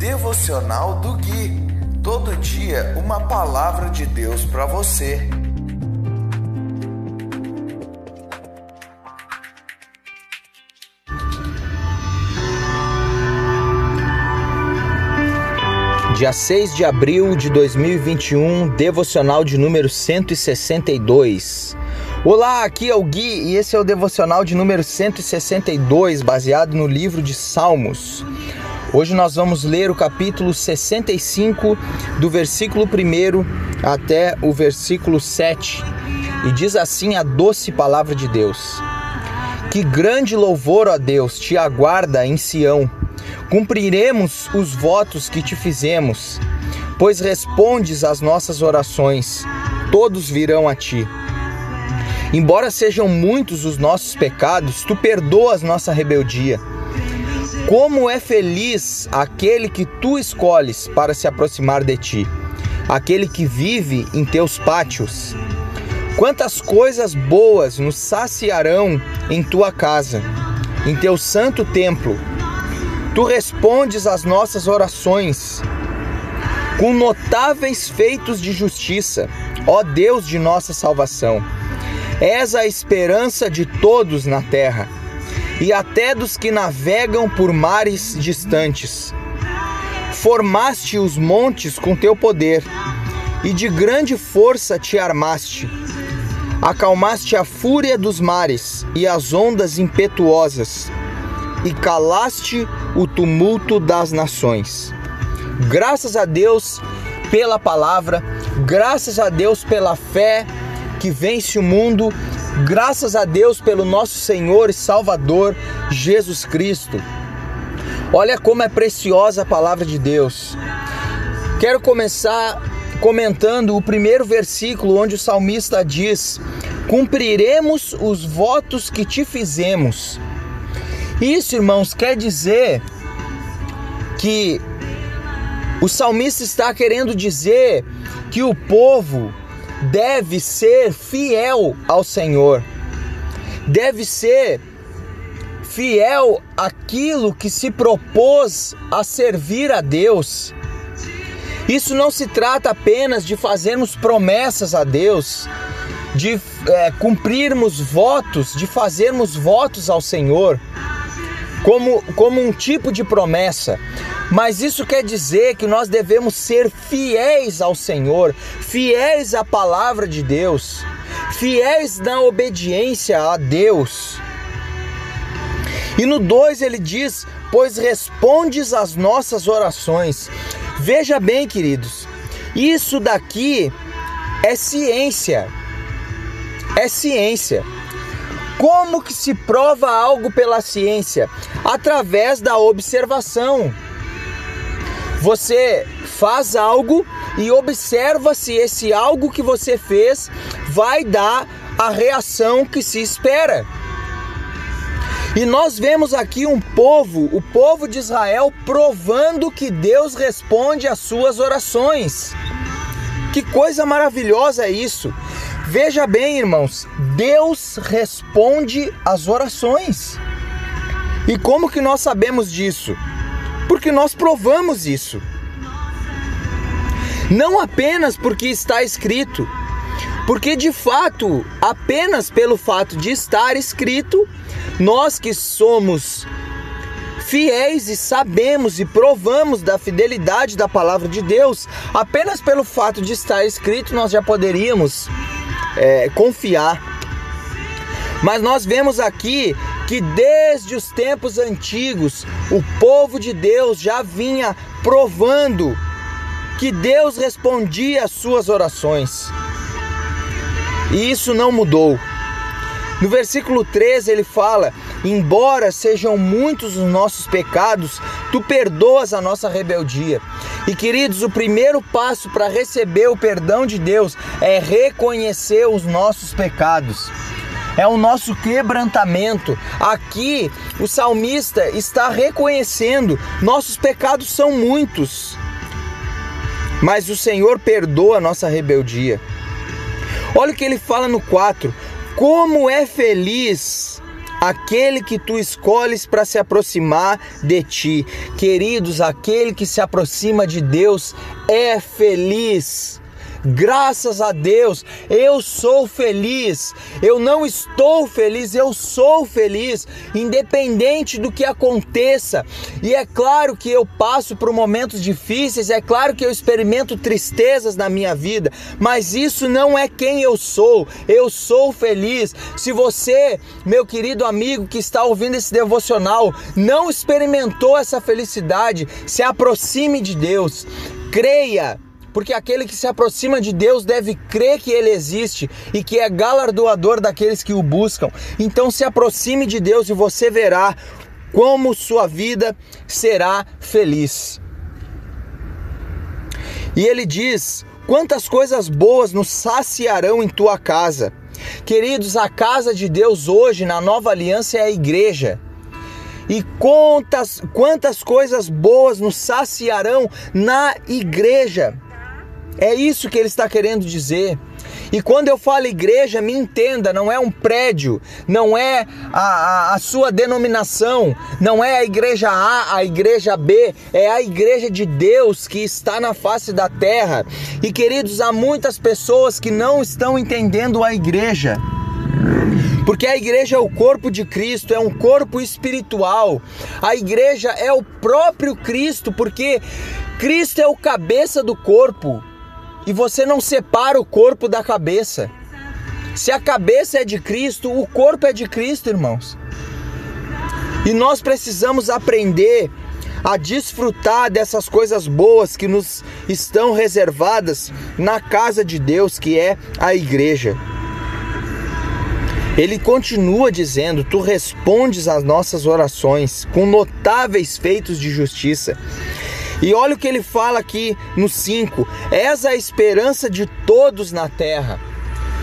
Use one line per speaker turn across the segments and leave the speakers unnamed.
Devocional do Gui. Todo dia uma palavra de Deus para você.
Dia 6 de abril de 2021, devocional de número 162. Olá, aqui é o Gui e esse é o devocional de número 162, baseado no livro de Salmos. Hoje nós vamos ler o capítulo 65, do versículo 1 até o versículo 7. E diz assim a doce palavra de Deus: Que grande louvor, ó Deus, te aguarda em Sião. Cumpriremos os votos que te fizemos, pois respondes às nossas orações. Todos virão a ti. Embora sejam muitos os nossos pecados, tu perdoas nossa rebeldia. Como é feliz aquele que tu escolhes para se aproximar de ti, aquele que vive em teus pátios. Quantas coisas boas nos saciarão em tua casa, em teu santo templo. Tu respondes às nossas orações com notáveis feitos de justiça, ó Deus de nossa salvação. És a esperança de todos na terra e até dos que navegam por mares distantes. Formaste os montes com teu poder e de grande força te armaste. Acalmaste a fúria dos mares e as ondas impetuosas, e calaste o tumulto das nações. Graças a Deus pela palavra, graças a Deus pela fé que vence o mundo, graças a Deus pelo nosso Senhor e Salvador Jesus Cristo. Olha como é preciosa a palavra de Deus. Quero começar comentando o primeiro versículo onde o salmista diz: Cumpriremos os votos que te fizemos. Isso, irmãos, quer dizer que o salmista está querendo dizer que o povo deve ser fiel ao Senhor, deve ser fiel àquilo que se propôs a servir a Deus. Isso não se trata apenas de fazermos promessas a Deus, de é, cumprirmos votos, de fazermos votos ao Senhor, como, como um tipo de promessa, mas isso quer dizer que nós devemos ser fiéis ao Senhor, fiéis à palavra de Deus, fiéis na obediência a Deus. E no 2 ele diz: Pois respondes às nossas orações. Veja bem, queridos, isso daqui é ciência. É ciência. Como que se prova algo pela ciência? Através da observação. Você faz algo e observa se esse algo que você fez vai dar a reação que se espera. E nós vemos aqui um povo, o povo de Israel, provando que Deus responde às suas orações. Que coisa maravilhosa é isso! Veja bem, irmãos, Deus responde às orações. E como que nós sabemos disso? porque nós provamos isso. Não apenas porque está escrito, porque de fato, apenas pelo fato de estar escrito, nós que somos fiéis e sabemos e provamos da fidelidade da palavra de Deus, apenas pelo fato de estar escrito, nós já poderíamos é, confiar. Mas nós vemos aqui que desde os tempos antigos o povo de Deus já vinha provando que Deus respondia às suas orações. E isso não mudou. No versículo 13 ele fala: Embora sejam muitos os nossos pecados, tu perdoas a nossa rebeldia. E queridos, o primeiro passo para receber o perdão de Deus é reconhecer os nossos pecados é o nosso quebrantamento. Aqui o salmista está reconhecendo: nossos pecados são muitos, mas o Senhor perdoa a nossa rebeldia. Olha o que ele fala no 4: como é feliz aquele que tu escolhes para se aproximar de ti. Queridos, aquele que se aproxima de Deus é feliz. Graças a Deus, eu sou feliz. Eu não estou feliz, eu sou feliz, independente do que aconteça. E é claro que eu passo por momentos difíceis, é claro que eu experimento tristezas na minha vida, mas isso não é quem eu sou. Eu sou feliz. Se você, meu querido amigo que está ouvindo esse devocional, não experimentou essa felicidade, se aproxime de Deus. Creia porque aquele que se aproxima de Deus deve crer que ele existe e que é galardoador daqueles que o buscam. Então se aproxime de Deus e você verá como sua vida será feliz. E ele diz: Quantas coisas boas nos saciarão em tua casa. Queridos, a casa de Deus hoje na nova aliança é a igreja. E quantas, quantas coisas boas nos saciarão na igreja. É isso que ele está querendo dizer. E quando eu falo igreja, me entenda, não é um prédio, não é a, a, a, sua denominação, não é a igreja A, a igreja B, é a igreja de Deus que está na face da terra. E queridos, há muitas pessoas que não estão entendendo a igreja. Porque a igreja é o corpo de Cristo, é um corpo espiritual. A igreja é o próprio Cristo, porque Cristo é o cabeça do corpo e você não separa o corpo da cabeça. Se a cabeça é de Cristo, o corpo é de Cristo, irmãos. E nós precisamos aprender a desfrutar dessas coisas boas que nos estão reservadas na casa de Deus, que é a igreja. Ele continua dizendo: Tu respondes às nossas orações com notáveis feitos de justiça. E olha o que ele fala aqui no 5: És a esperança de todos na terra.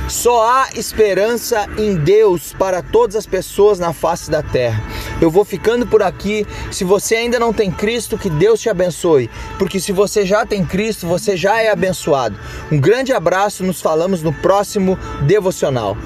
Só há esperança em Deus para todas as pessoas na face da terra. Eu vou ficando por aqui. Se você ainda não tem Cristo, que Deus te abençoe. Porque se você já tem Cristo, você já é abençoado. Um grande abraço, nos falamos no próximo devocional.